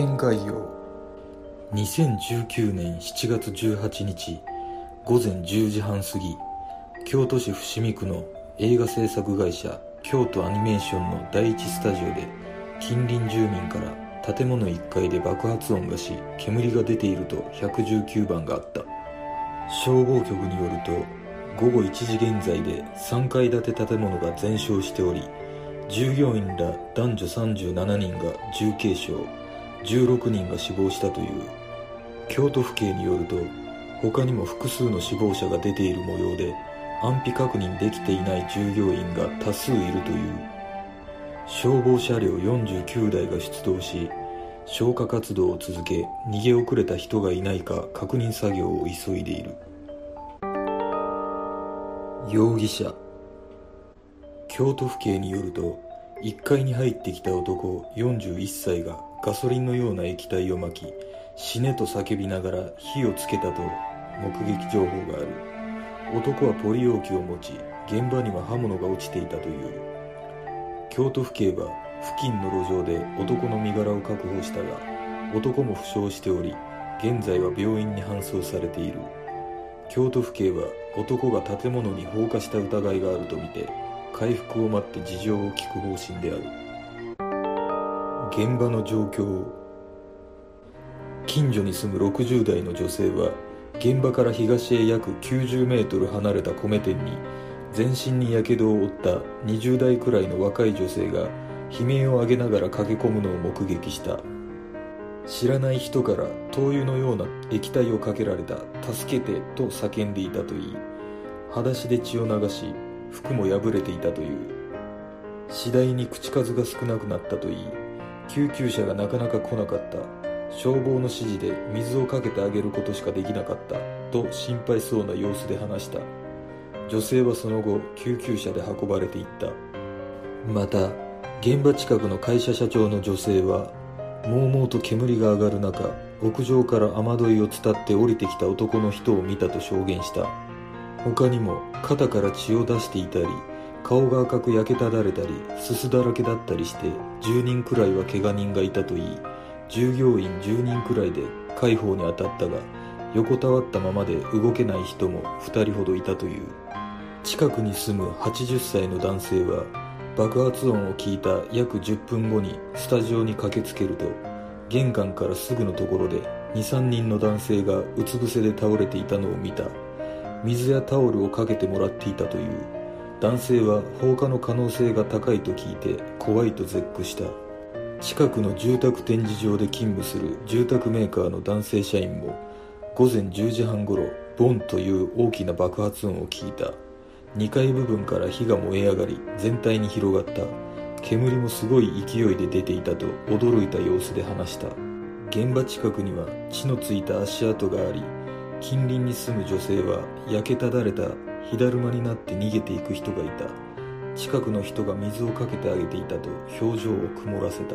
概要。2019年7月18日午前10時半過ぎ京都市伏見区の映画制作会社京都アニメーションの第一スタジオで近隣住民から建物1階で爆発音がし煙が出ていると119番があった。消防局によると午後1時現在で3階建て建物が全焼しており従業員ら男女37人が重軽傷。16人が死亡したという。京都府警によると他にも複数の死亡者が出ている模様で安否確認できていない従業員が多数いるという。消防車両49台が出動し消火活動を続け逃げ遅れた人がいないか確認作業を急いでいる。容疑者。京都府警によると1階に入ってきた男41歳がガソリンのような液体をまき死ねと叫びながら火をつけたと目撃情報がある。男はポリ容器を持ち現場には刃物が落ちていたという。京都府警は付近の路上で男の身柄を確保したが男も負傷しており現在は病院に搬送されている。京都府警は男が建物に放火した疑いがあるとみて回復を待って事情を聞く方針である。現場の状況近所に住む60代の女性は現場から東へ約90メートル離れた米店に全身にやけどを負った20代くらいの若い女性が悲鳴を上げながら駆け込むのを目撃した。知らない人から灯油のような液体をかけられた助けてと叫んでいたといい裸足で血を流し服も破れていたという。次第に口数が少なくなったといい救急車がなかなか来なかった。消防の指示で水をかけてあげることしかできなかった。と心配そうな様子で話した。女性はその後救急車で運ばれていった。また現場近くの会社社長の女性はもうもうと煙が上がる中屋上から雨どいを伝って降りてきた男の人を見たと証言した。他にも肩から血を出していたり顔が赤く焼けただれたりすすだらけだったりして10人くらいは怪我人がいたといい。従業員10人くらいで介抱に当たったが横たわったままで動けない人も2人ほどいたという。近くに住む80歳の男性は爆発音を聞いた約10分後にスタジオに駆けつけると玄関からすぐのところで23人の男性がうつ伏せで倒れていたのを見た。水やタオルをかけてもらっていたという。男性は放火の可能性が高いと聞いて怖いと絶句した。近くの住宅展示場で勤務する住宅メーカーの男性社員も午前10時半ごろボンという大きな爆発音を聞いた。2階部分から火が燃え上がり全体に広がった。煙もすごい勢いで出ていたと驚いた様子で話した。現場近くには血のついた足跡があり近隣に住む女性は焼けただれた火だるまになって逃げていく人がいた。近くの人が水をかけてあげていたと表情を曇らせた。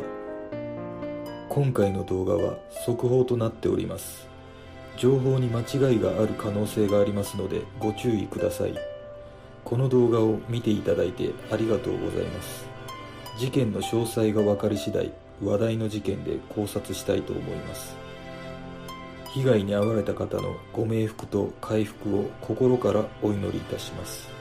今回の動画は速報となっております。情報に間違いがある可能性がありますのでご注意ください。この動画を見ていただいてありがとうございます。事件の詳細が分かり次第話題の事件で考察したいと思います。被害に遭われた方のご冥福と回復を心からお祈りいたします。